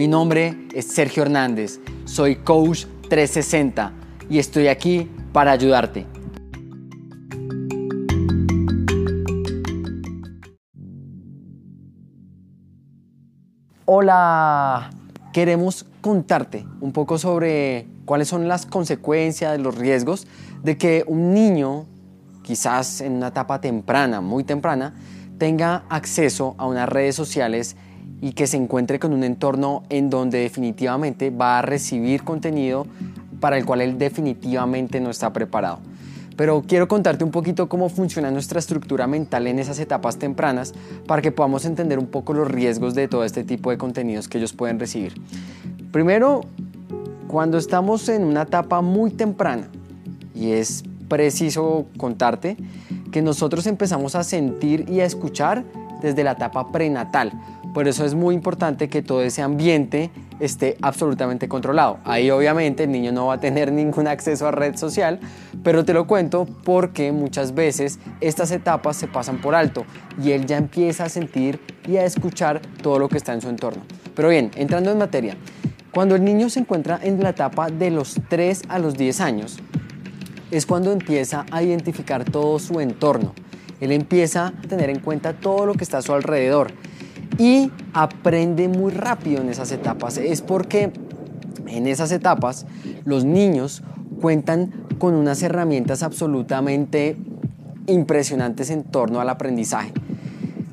Mi nombre es Sergio Hernández, soy Coach 360 y estoy aquí para ayudarte. Hola, queremos contarte un poco sobre cuáles son las consecuencias, los riesgos de que un niño, quizás en una etapa temprana, muy temprana, tenga acceso a unas redes sociales y que se encuentre con un entorno en donde definitivamente va a recibir contenido para el cual él definitivamente no está preparado. Pero quiero contarte un poquito cómo funciona nuestra estructura mental en esas etapas tempranas para que podamos entender un poco los riesgos de todo este tipo de contenidos que ellos pueden recibir. Primero, cuando estamos en una etapa muy temprana, y es preciso contarte que nosotros empezamos a sentir y a escuchar desde la etapa prenatal. Por eso es muy importante que todo ese ambiente esté absolutamente controlado. Ahí obviamente el niño no va a tener ningún acceso a red social, pero te lo cuento porque muchas veces estas etapas se pasan por alto y él ya empieza a sentir y a escuchar todo lo que está en su entorno. Pero bien, entrando en materia, cuando el niño se encuentra en la etapa de los 3 a los 10 años, es cuando empieza a identificar todo su entorno. Él empieza a tener en cuenta todo lo que está a su alrededor y aprende muy rápido en esas etapas. Es porque en esas etapas los niños cuentan con unas herramientas absolutamente impresionantes en torno al aprendizaje.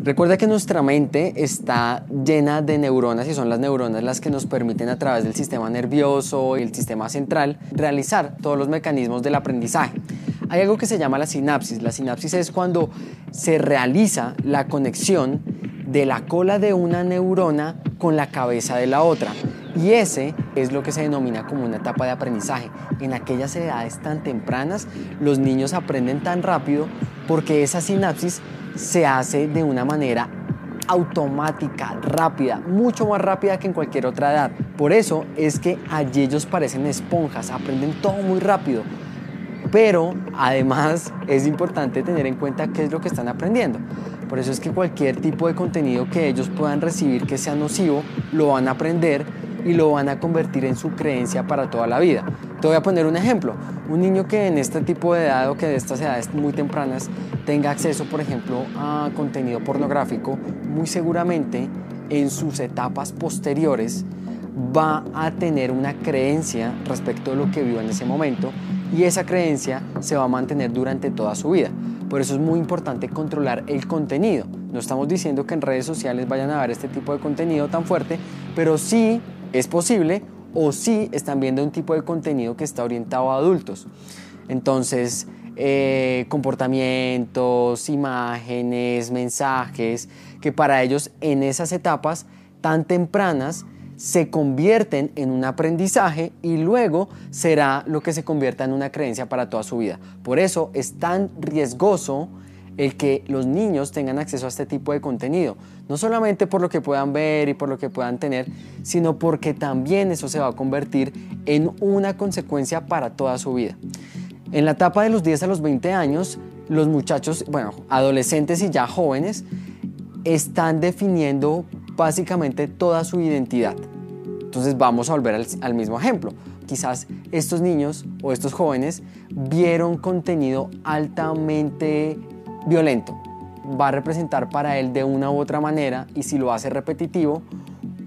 Recuerda que nuestra mente está llena de neuronas y son las neuronas las que nos permiten a través del sistema nervioso y el sistema central realizar todos los mecanismos del aprendizaje. Hay algo que se llama la sinapsis. La sinapsis es cuando se realiza la conexión de la cola de una neurona con la cabeza de la otra. Y ese es lo que se denomina como una etapa de aprendizaje. En aquellas edades tan tempranas, los niños aprenden tan rápido porque esa sinapsis se hace de una manera automática, rápida, mucho más rápida que en cualquier otra edad. Por eso es que allí ellos parecen esponjas, aprenden todo muy rápido. Pero además es importante tener en cuenta qué es lo que están aprendiendo. Por eso es que cualquier tipo de contenido que ellos puedan recibir que sea nocivo, lo van a aprender y lo van a convertir en su creencia para toda la vida. Te voy a poner un ejemplo. Un niño que en este tipo de edad o que de estas edades muy tempranas tenga acceso, por ejemplo, a contenido pornográfico, muy seguramente en sus etapas posteriores va a tener una creencia respecto de lo que vio en ese momento y esa creencia se va a mantener durante toda su vida. Por eso es muy importante controlar el contenido. No estamos diciendo que en redes sociales vayan a ver este tipo de contenido tan fuerte, pero sí es posible o sí están viendo un tipo de contenido que está orientado a adultos. Entonces, eh, comportamientos, imágenes, mensajes, que para ellos en esas etapas tan tempranas se convierten en un aprendizaje y luego será lo que se convierta en una creencia para toda su vida. Por eso es tan riesgoso el que los niños tengan acceso a este tipo de contenido. No solamente por lo que puedan ver y por lo que puedan tener, sino porque también eso se va a convertir en una consecuencia para toda su vida. En la etapa de los 10 a los 20 años, los muchachos, bueno, adolescentes y ya jóvenes, están definiendo básicamente toda su identidad. Entonces vamos a volver al, al, mismo ejemplo. Quizás estos niños o estos jóvenes vieron contenido altamente violento. Va a representar para él de una u otra manera y si lo hace repetitivo,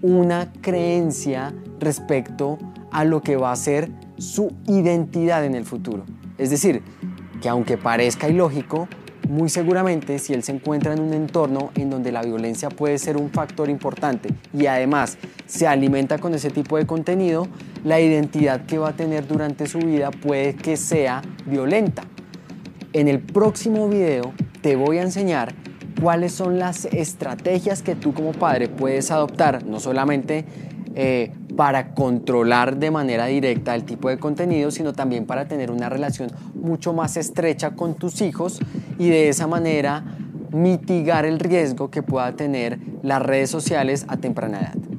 una creencia respecto a lo que va a ser su identidad en el futuro. Es decir, que aunque parezca ilógico, muy seguramente si él se encuentra en un entorno en donde la violencia puede ser un factor importante y además se alimenta con ese tipo de contenido, la identidad que va a tener durante su vida puede que sea violenta. En el próximo video te voy a enseñar cuáles son las estrategias que tú como padre puedes adoptar, no solamente eh, para controlar de manera directa el tipo de contenido, sino también para tener una relación mucho más estrecha con tus hijos y de esa manera mitigar el riesgo que pueda tener las redes sociales a temprana edad.